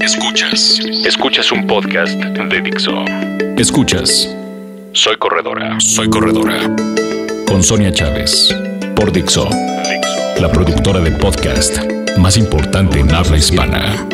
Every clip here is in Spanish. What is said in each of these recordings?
Escuchas. Escuchas un podcast de Dixo. Escuchas. Soy corredora. Soy corredora. Con Sonia Chávez. Por Dixo. La productora de podcast más importante en habla hispana.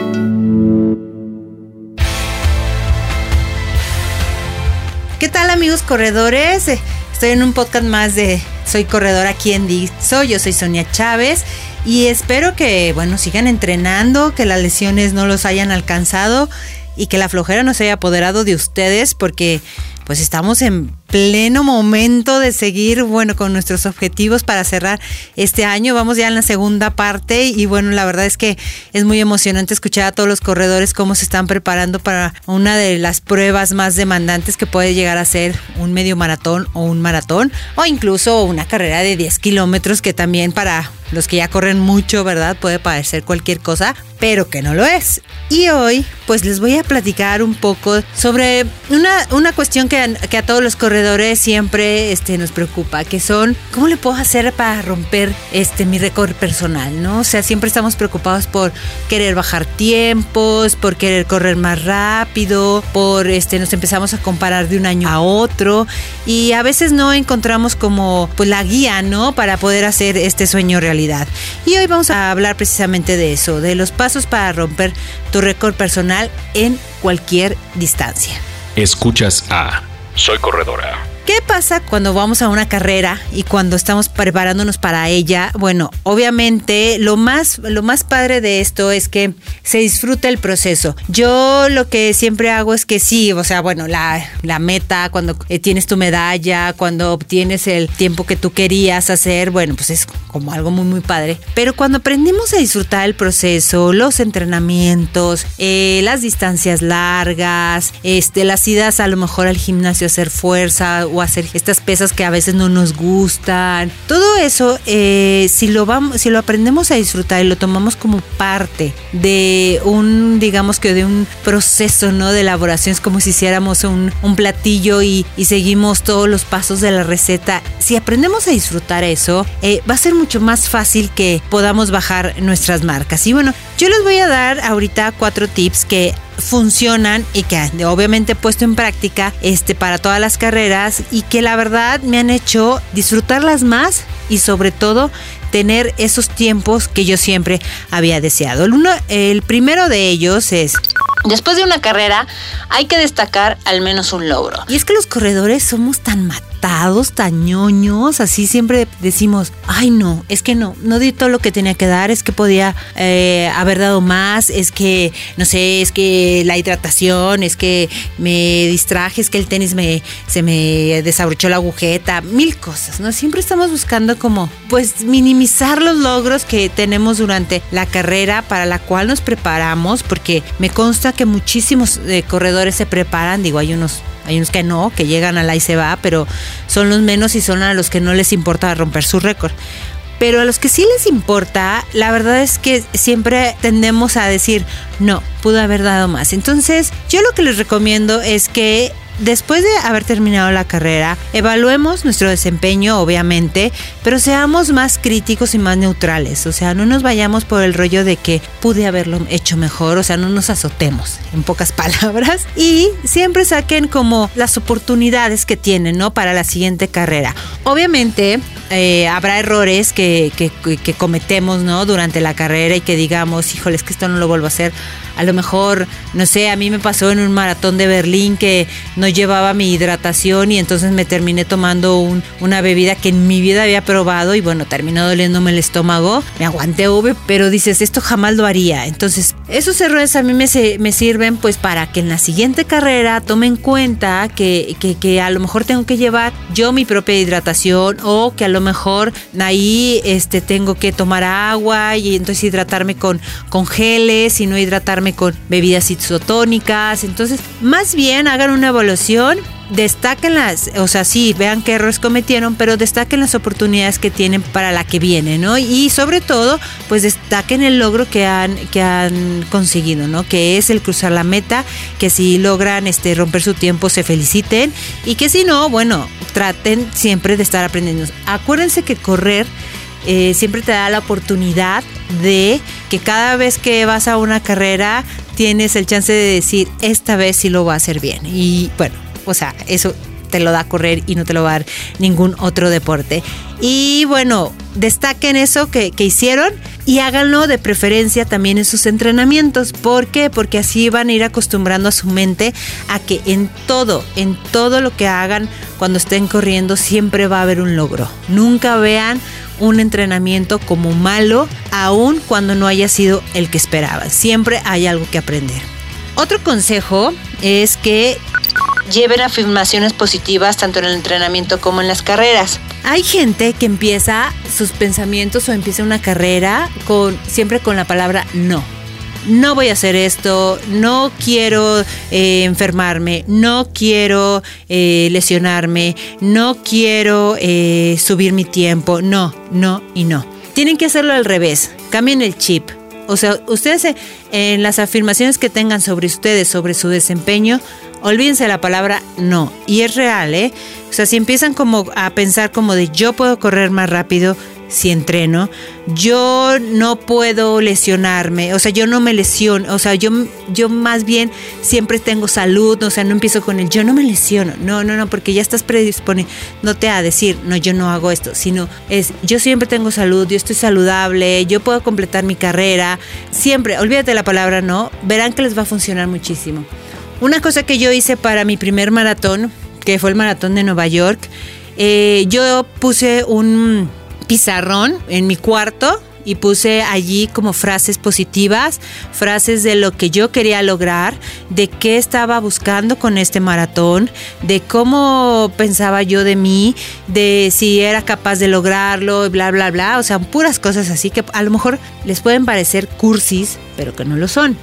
¿Qué tal amigos corredores? Estoy en un podcast más de Soy Corredora aquí en Dixo. Yo soy Sonia Chávez y espero que, bueno, sigan entrenando, que las lesiones no los hayan alcanzado y que la flojera no se haya apoderado de ustedes porque pues estamos en pleno momento de seguir, bueno, con nuestros objetivos para cerrar este año. Vamos ya en la segunda parte y bueno, la verdad es que es muy emocionante escuchar a todos los corredores cómo se están preparando para una de las pruebas más demandantes que puede llegar a ser un medio maratón o un maratón o incluso una carrera de 10 kilómetros que también para los que ya corren mucho, ¿verdad? Puede parecer cualquier cosa, pero que no lo es. Y hoy, pues les voy a platicar un poco sobre una, una cuestión que que a todos los corredores siempre este, nos preocupa, que son, ¿cómo le puedo hacer para romper este, mi récord personal, no? O sea, siempre estamos preocupados por querer bajar tiempos, por querer correr más rápido, por, este, nos empezamos a comparar de un año a otro y a veces no encontramos como, pues, la guía, ¿no? Para poder hacer este sueño realidad. Y hoy vamos a hablar precisamente de eso, de los pasos para romper tu récord personal en cualquier distancia. Escuchas a Soy corredora. ¿Qué pasa cuando vamos a una carrera y cuando estamos preparándonos para ella? Bueno, obviamente lo más, lo más padre de esto es que se disfruta el proceso. Yo lo que siempre hago es que sí, o sea, bueno, la, la meta, cuando tienes tu medalla, cuando obtienes el tiempo que tú querías hacer, bueno, pues es como algo muy, muy padre. Pero cuando aprendimos a disfrutar el proceso, los entrenamientos, eh, las distancias largas, este, las idas a lo mejor al gimnasio a hacer fuerza hacer estas pesas que a veces no nos gustan. Todo eso, eh, si lo vamos, si lo aprendemos a disfrutar y lo tomamos como parte de un, digamos que de un proceso, ¿no? De elaboración, es como si hiciéramos un, platillo y, y, seguimos todos los pasos de la receta. Si aprendemos a disfrutar eso, eh, va a ser mucho más fácil que podamos bajar nuestras marcas. Y bueno, yo les voy a dar ahorita cuatro tips que funcionan y que obviamente he puesto en práctica este, para todas las carreras y que la verdad me han hecho disfrutarlas más y sobre todo tener esos tiempos que yo siempre había deseado. El, uno, el primero de ellos es Después de una carrera hay que destacar al menos un logro. Y es que los corredores somos tan matados, tan ñoños, así siempre decimos, ay no, es que no, no di todo lo que tenía que dar, es que podía eh, haber dado más, es que, no sé, es que la hidratación, es que me distraje, es que el tenis me, se me desabrochó la agujeta, mil cosas, ¿no? Siempre estamos buscando como, pues, minimizar los logros que tenemos durante la carrera para la cual nos preparamos, porque me consta que muchísimos eh, corredores se preparan, digo, hay unos hay unos que no, que llegan a la y se va, pero son los menos y son a los que no les importa romper su récord. Pero a los que sí les importa, la verdad es que siempre tendemos a decir, no, pudo haber dado más. Entonces, yo lo que les recomiendo es que después de haber terminado la carrera, evaluemos nuestro desempeño, obviamente, pero seamos más críticos y más neutrales. O sea, no nos vayamos por el rollo de que pude haberlo hecho mejor, o sea, no nos azotemos, en pocas palabras. Y siempre saquen como las oportunidades que tienen, ¿no? Para la siguiente carrera. Obviamente, eh, habrá errores que, que, que, cometemos, ¿no? Durante la carrera y que digamos, híjole, es que esto no lo vuelvo a hacer. A lo mejor, no sé, a mí me pasó en un maratón de Berlín que no llevaba mi hidratación y entonces me terminé tomando un, una bebida que en mi vida había probado y bueno, terminó doliéndome el estómago. Me aguanté V, pero dices, esto jamás lo haría. Entonces, esos errores a mí me, sirven pues para que en la siguiente carrera tome en cuenta que, a lo mejor tengo que llevar yo mi propia hidratación o que a lo mejor ahí este, tengo que tomar agua y entonces hidratarme con geles y no hidratarme con bebidas isotónicas. Entonces, más bien hagan una evaluación destaquen las, o sea, sí, vean qué errores cometieron, pero destaquen las oportunidades que tienen para la que viene, ¿no? Y sobre todo, pues destaquen el logro que han, que han conseguido, ¿no? Que es el cruzar la meta, que si logran este, romper su tiempo se feliciten y que si no, bueno, traten siempre de estar aprendiendo. Acuérdense que correr eh, siempre te da la oportunidad de que cada vez que vas a una carrera tienes el chance de decir, esta vez sí lo voy a hacer bien. Y bueno, o sea, eso te lo da correr y no te lo va a dar ningún otro deporte. Y bueno, destaquen eso que, que, hicieron y háganlo de preferencia también en sus entrenamientos. ¿Por qué? Porque así van a ir acostumbrando a su mente a que en todo, en todo lo que hagan cuando estén corriendo siempre va a haber un logro. Nunca vean un entrenamiento como malo, aun cuando no haya sido el que esperaban. Siempre hay algo que aprender. Otro consejo es que lleven afirmaciones positivas tanto en el entrenamiento como en las carreras. Hay gente que empieza sus pensamientos o empieza una carrera con siempre con la palabra no. No voy a hacer esto, no quiero eh, enfermarme, no quiero eh, lesionarme, no quiero eh, subir mi tiempo, no, no y no. Tienen que hacerlo al revés, cambien el chip. O sea, ustedes en las afirmaciones que tengan sobre ustedes, sobre su desempeño, olvídense la palabra no. Y es real, ¿eh? O sea, si empiezan como a pensar como de yo puedo correr más rápido si entreno, yo no puedo lesionarme, o sea, yo no me lesiono, o sea, yo, yo más bien siempre tengo salud, o sea, no empiezo con el yo no me lesiono, no, no, no, porque ya estás te a decir, no, yo no hago esto, sino es yo siempre tengo salud, yo estoy saludable, yo puedo completar mi carrera, siempre, olvídate la palabra no, verán que les va a funcionar muchísimo. Una cosa que yo hice para mi primer maratón, que fue el maratón de Nueva York, eh, yo puse un pizarrón en mi cuarto y puse allí como frases positivas, frases de lo que yo quería lograr, de qué estaba buscando con este maratón, de cómo pensaba yo de mí, de si era capaz de lograrlo, bla, bla, bla. O sea, puras cosas así que a lo mejor les pueden parecer cursis, pero que no lo son.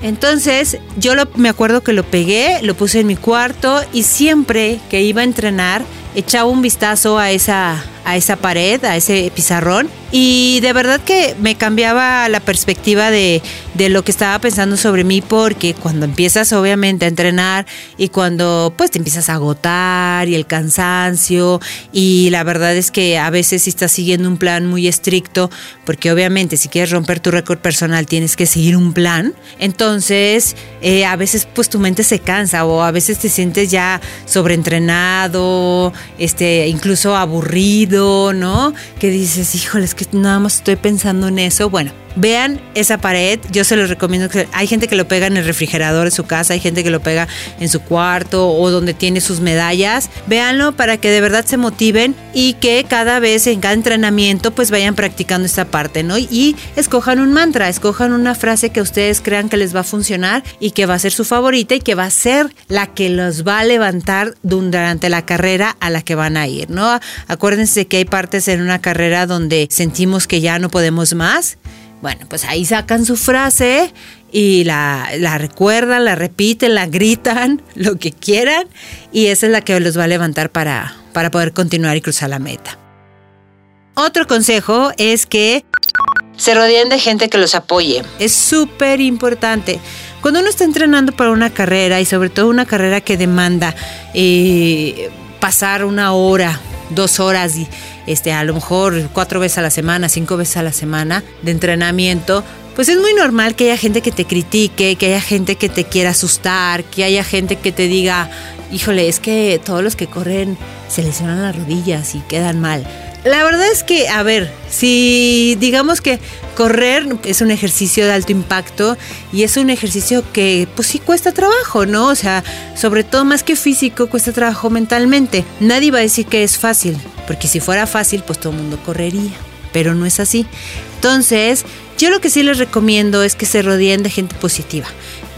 Entonces yo me acuerdo que lo pegué, lo puse en mi cuarto y siempre que iba a entrenar echaba un vistazo a esa, a esa pared, a ese pizarrón. Y de verdad que me cambiaba la perspectiva de, lo que estaba pensando sobre mí porque cuando empiezas obviamente a entrenar y cuando pues te empiezas a agotar y el cansancio y la verdad es que a veces si estás siguiendo un plan muy estricto porque obviamente si quieres romper tu récord personal tienes que seguir un plan entonces eh, a veces pues tu mente se cansa o a veces te sientes ya sobreentrenado este incluso aburrido no que dices híjole es que nada más estoy pensando en eso. Bueno, Vean esa pared, yo se los recomiendo. Hay gente que lo pega en el refrigerador de su casa, hay gente que lo pega en su cuarto o donde tiene sus medallas. Véanlo para que de verdad se motiven y que cada vez en cada entrenamiento pues vayan practicando esta parte, ¿no? Y escojan un mantra, escojan una frase que ustedes crean que les va a funcionar y que va a ser su favorita y que va a ser la que los va a levantar durante la carrera a la que van a ir, ¿no? Acuérdense que hay partes en una carrera donde sentimos que ya no podemos más bueno, pues ahí sacan su frase y la, recuerdan, la repiten, la gritan, lo que quieran, y esa es la que los va a levantar para, para poder continuar y cruzar la meta. Otro consejo es que se rodeen de gente que los apoye. Es súper importante. Cuando uno está entrenando para una carrera y sobre todo una carrera que demanda eh, pasar una hora, dos horas este, a lo mejor cuatro veces a la semana, cinco veces a la semana de entrenamiento, pues es muy normal que haya gente que te critique, que haya gente que te quiera asustar, que haya gente que te diga, híjole, es que todos los que corren se lesionan las rodillas y quedan mal. La verdad es que, a ver, si digamos que correr es un ejercicio de alto impacto y es un ejercicio que pues sí cuesta trabajo, ¿no? O sea, sobre todo más que físico, cuesta trabajo mentalmente. Nadie va a decir que es fácil, porque si fuera fácil, pues todo el mundo correría, pero no es así. Entonces, yo lo que sí les recomiendo es que se rodeen de gente positiva,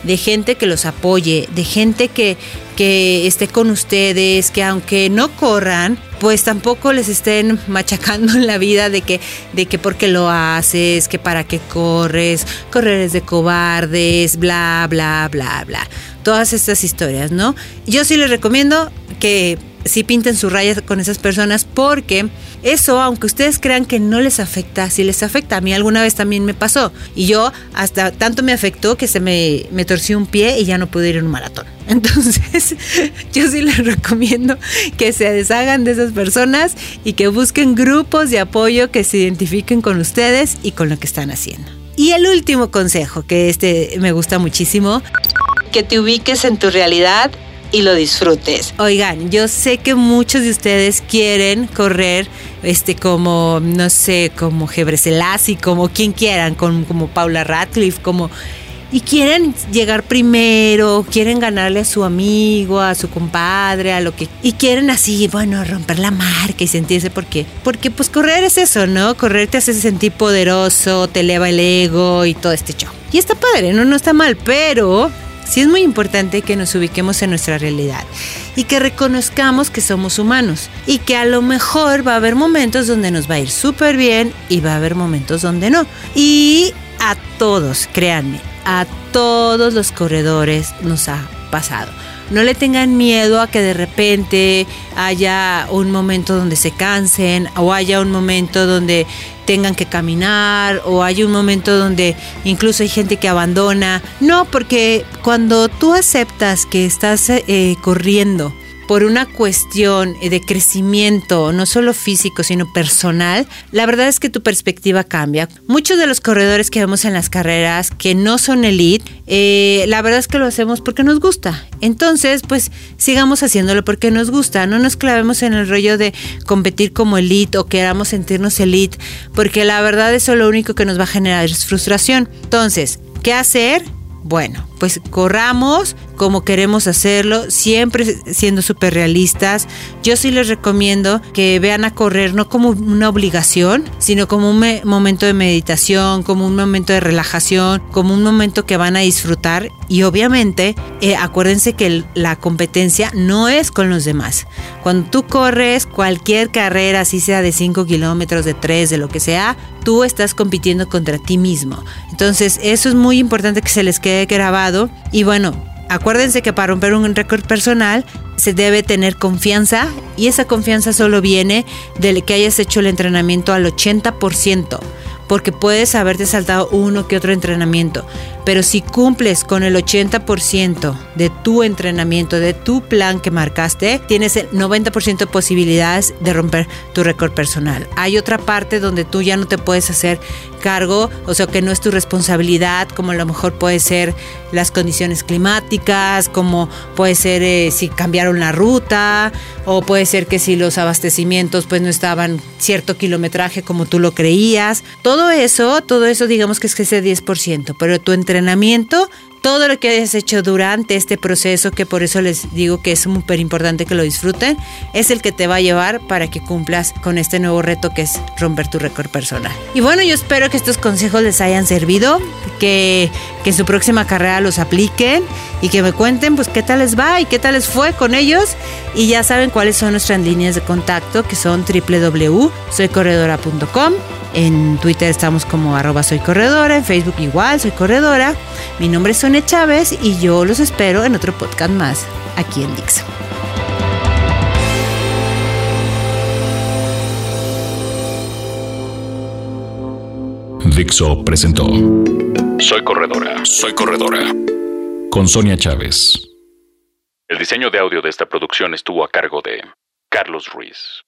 de gente que los apoye, de gente que, que esté con ustedes, que aunque no corran, pues tampoco les estén machacando en la vida de que, de que porque lo haces, que para qué corres, correr es de cobardes, bla, bla, bla, bla. Todas estas historias, ¿no? Yo sí les recomiendo que sí pinten su raya con esas personas porque eso, aunque ustedes crean que no les afecta, sí les afecta. A mí alguna vez también me pasó y yo hasta tanto me afectó que se me, me torció un pie y ya no pude ir en un maratón. Entonces, yo sí les recomiendo que se deshagan de esas personas y que busquen grupos de apoyo que se identifiquen con ustedes y con lo que están haciendo. Y el último consejo, que este me gusta muchísimo, que te ubiques en tu realidad y lo disfrutes. Oigan, yo sé que muchos de ustedes quieren correr este como no sé, como Gebre Selassie, como quien quieran, como Paula Radcliffe, como y quieren llegar primero, quieren ganarle a su amigo, a su compadre, a lo que y quieren así, bueno, romper la marca y sentirse porque porque pues correr es eso, ¿no? Correr te hace sentir poderoso, te eleva el ego y todo este show. Y está padre, no no está mal, pero sí es muy importante que nos ubiquemos en nuestra realidad y que reconozcamos que somos humanos y que a lo mejor va a haber momentos donde nos va a ir súper bien y va a haber momentos donde no. Y a todos, créanme, a todos los corredores nos ha pasado. No le tengan miedo a que de repente haya un momento donde se cansen o haya un momento donde tengan que caminar o hay un momento donde incluso hay gente que abandona. No, porque cuando tú aceptas que estás eh, corriendo por una cuestión de crecimiento, no solo físico, sino personal, la verdad es que tu perspectiva cambia. Muchos de los corredores que vemos en las carreras que no son elite, eh, la verdad es que lo hacemos porque nos gusta. Entonces, pues sigamos haciéndolo porque nos gusta. No nos clavemos en el rollo de competir como elite o queramos sentirnos elite, porque la verdad eso lo único que nos va a generar es frustración. Entonces, ¿qué hacer? Bueno, pues corramos como queremos hacerlo, siempre siendo súper realistas. Yo sí les recomiendo que vean a correr no como una obligación, sino como un momento de meditación, como un momento de relajación, como un momento que van a disfrutar. Y obviamente, eh, acuérdense que la competencia no es con los demás. Cuando tú corres cualquier carrera, así sea de 5 kilómetros, de 3, de lo que sea, tú estás compitiendo contra ti mismo. Entonces, eso es muy importante que se les quede grabado. Y bueno, acuérdense que para romper un récord personal se debe tener confianza y esa confianza solo viene de que hayas hecho el entrenamiento al 80% porque puedes haberte saltado uno que otro entrenamiento, pero si cumples con el 80% de tu entrenamiento, de tu plan que marcaste, tienes el 90% de posibilidades de romper tu récord personal. Hay otra parte donde tú ya no te puedes hacer cargo, o sea que no es tu responsabilidad, como a lo mejor puede ser las condiciones climáticas, como puede ser eh, si cambiaron la ruta, o puede ser que si los abastecimientos pues no estaban cierto kilometraje como tú lo creías. Todo eso, todo eso digamos que es ese 10%, pero tu entrenamiento todo lo que hayas hecho durante este proceso, que por eso les digo que es súper importante que lo disfruten, es el que te va a llevar para que cumplas con este nuevo reto que es romper tu récord personal. Y bueno, yo espero que estos consejos les hayan servido, que, que en su próxima carrera los apliquen y que me cuenten pues qué tal les va y qué tal les fue con ellos. Y ya saben cuáles son nuestras líneas de contacto, que son www.soycorredora.com en Twitter estamos como arroba soy corredora, en Facebook igual, soy corredora. Mi nombre es Sonia Chávez y yo los espero en otro podcast más aquí en Dixo. Dixo presentó Soy corredora, soy corredora con Sonia Chávez. El diseño de audio de esta producción estuvo a cargo de Carlos Ruiz.